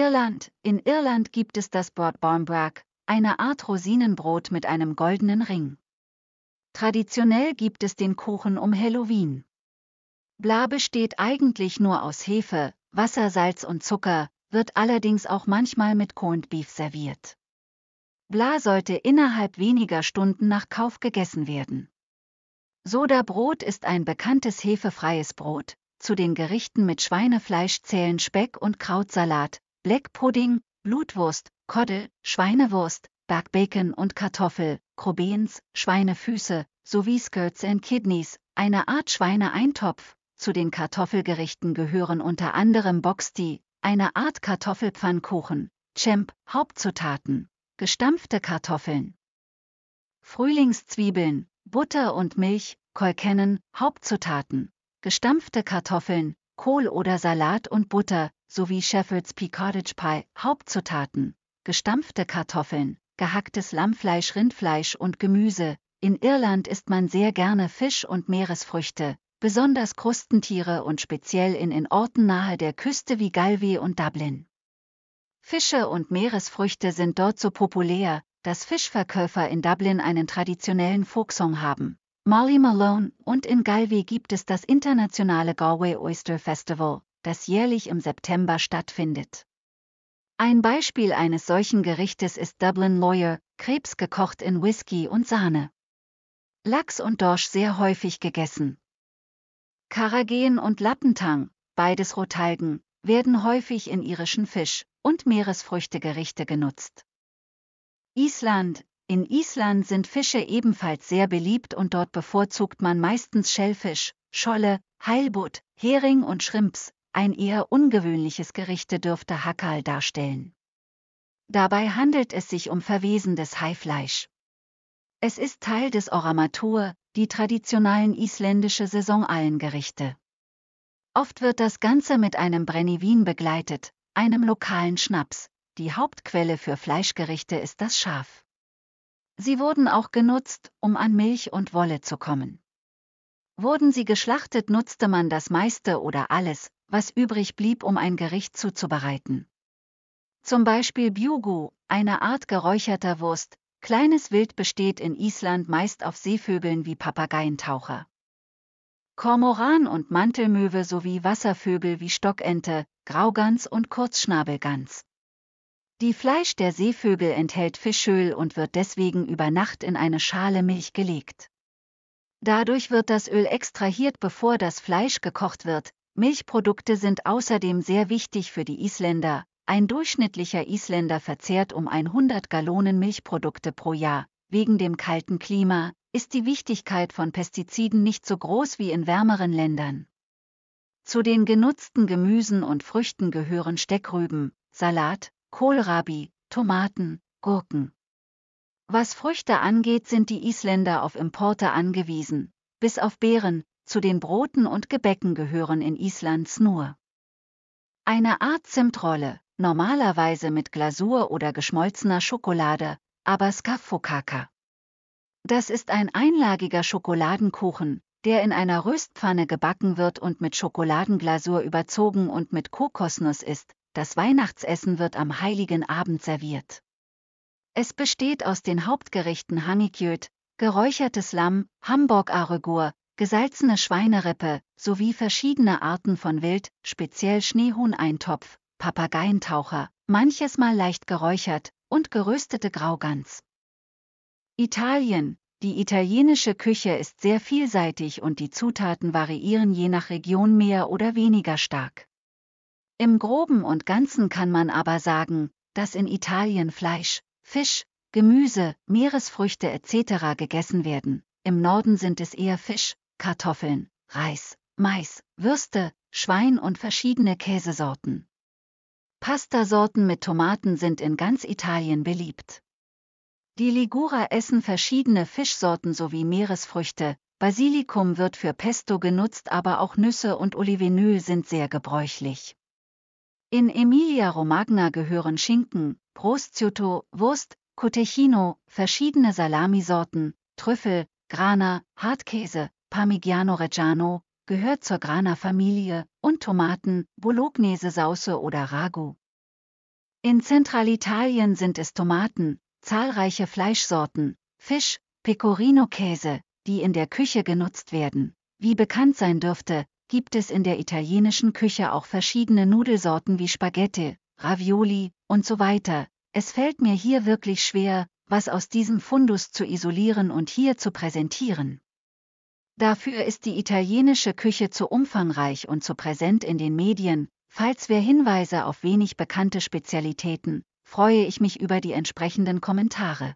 Irland. In Irland gibt es das Barmbrack, eine Art Rosinenbrot mit einem goldenen Ring. Traditionell gibt es den Kuchen um Halloween. Bla besteht eigentlich nur aus Hefe, Wasser, Salz und Zucker, wird allerdings auch manchmal mit Corned Beef serviert. Bla sollte innerhalb weniger Stunden nach Kauf gegessen werden. Soda-Brot ist ein bekanntes hefefreies Brot. Zu den Gerichten mit Schweinefleisch zählen Speck und Krautsalat, Black Pudding, Blutwurst, Koddel, Schweinewurst, Bergbacon und Kartoffel, Krobens, Schweinefüße, sowie Skirts and Kidneys, eine Art Schweineeintopf. Zu den Kartoffelgerichten gehören unter anderem Boxty, eine Art Kartoffelpfannkuchen, Champ, Hauptzutaten, gestampfte Kartoffeln, Frühlingszwiebeln, Butter und Milch, Kolkennen, Hauptzutaten, gestampfte Kartoffeln, Kohl oder Salat und Butter, sowie Shepherd's Pea Cottage Pie, Hauptzutaten, gestampfte Kartoffeln, gehacktes Lammfleisch, Rindfleisch und Gemüse. In Irland isst man sehr gerne Fisch und Meeresfrüchte, besonders Krustentiere und speziell in, in Orten nahe der Küste wie Galway und Dublin. Fische und Meeresfrüchte sind dort so populär, dass Fischverkäufer in Dublin einen traditionellen Folksong haben. Molly Malone und in Galway gibt es das internationale Galway Oyster Festival, das jährlich im September stattfindet. Ein Beispiel eines solchen Gerichtes ist Dublin Lawyer, Krebs gekocht in Whisky und Sahne. Lachs und Dorsch sehr häufig gegessen. Karageen und Lappentang, beides Rotalgen, werden häufig in irischen Fisch- und Meeresfrüchtegerichte genutzt. Island In Island sind Fische ebenfalls sehr beliebt und dort bevorzugt man meistens Schellfisch, Scholle, Heilbutt, Hering und Shrimps. Ein eher ungewöhnliches Gerichte dürfte Hackal darstellen. Dabei handelt es sich um verwesendes Haifleisch. Es ist Teil des Oramatur, die traditionellen isländische Saisonallengerichte. Oft wird das Ganze mit einem Brennivin begleitet, einem lokalen Schnaps. Die Hauptquelle für Fleischgerichte ist das Schaf. Sie wurden auch genutzt, um an Milch und Wolle zu kommen. Wurden sie geschlachtet, nutzte man das meiste oder alles, was übrig blieb, um ein Gericht zuzubereiten. Zum Beispiel Bjugu, eine Art geräucherter Wurst, kleines Wild besteht in Island meist auf Seevögeln wie Papageientaucher. Kormoran und Mantelmöwe sowie Wasservögel wie Stockente, Graugans und Kurzschnabelgans. Die Fleisch der Seevögel enthält Fischöl und wird deswegen über Nacht in eine Schale Milch gelegt. Dadurch wird das Öl extrahiert, bevor das Fleisch gekocht wird. Milchprodukte sind außerdem sehr wichtig für die Isländer. Ein durchschnittlicher Isländer verzehrt um 100 Gallonen Milchprodukte pro Jahr. Wegen dem kalten Klima, ist die Wichtigkeit von Pestiziden nicht so groß wie in wärmeren Ländern. Zu den genutzten Gemüsen und Früchten gehören Steckrüben, Salat, Kohlrabi, Tomaten, Gurken. Was Früchte angeht, sind die Isländer auf Importe angewiesen, bis auf Beeren, zu den Broten und Gebäcken gehören in Islands nur eine Art Zimtrolle, normalerweise mit Glasur oder geschmolzener Schokolade, aber Skaffokaka. Das ist ein einlagiger Schokoladenkuchen, der in einer Röstpfanne gebacken wird und mit Schokoladenglasur überzogen und mit Kokosnuss ist. Das Weihnachtsessen wird am heiligen Abend serviert. Es besteht aus den Hauptgerichten Hangikjöt, geräuchertes Lamm, Hamburg-Aregur, gesalzene Schweinerippe sowie verschiedene Arten von Wild, speziell Schneehuhn-Eintopf, Papageientaucher, manches Mal leicht geräuchert und geröstete Graugans. Italien. Die italienische Küche ist sehr vielseitig und die Zutaten variieren je nach Region mehr oder weniger stark. Im groben und ganzen kann man aber sagen, dass in Italien Fleisch, Fisch, Gemüse, Meeresfrüchte etc. gegessen werden. Im Norden sind es eher Fisch, Kartoffeln, Reis, Mais, Würste, Schwein und verschiedene Käsesorten. Pastasorten mit Tomaten sind in ganz Italien beliebt. Die Ligurer essen verschiedene Fischsorten sowie Meeresfrüchte, Basilikum wird für Pesto genutzt, aber auch Nüsse und Olivenöl sind sehr gebräuchlich. In Emilia-Romagna gehören Schinken, Prosciutto, Wurst, Cotechino, verschiedene Salamisorten, Trüffel, Grana, Hartkäse, Parmigiano Reggiano, gehört zur Grana-Familie, und Tomaten, Bolognese-Sauce oder Ragu. In Zentralitalien sind es Tomaten, zahlreiche Fleischsorten, Fisch, Pecorino-Käse, die in der Küche genutzt werden. Wie bekannt sein dürfte, gibt es in der italienischen Küche auch verschiedene Nudelsorten wie Spaghetti, Ravioli und so weiter. Es fällt mir hier wirklich schwer, was aus diesem Fundus zu isolieren und hier zu präsentieren. Dafür ist die italienische Küche zu umfangreich und zu präsent in den Medien, falls wir Hinweise auf wenig bekannte Spezialitäten, freue ich mich über die entsprechenden Kommentare.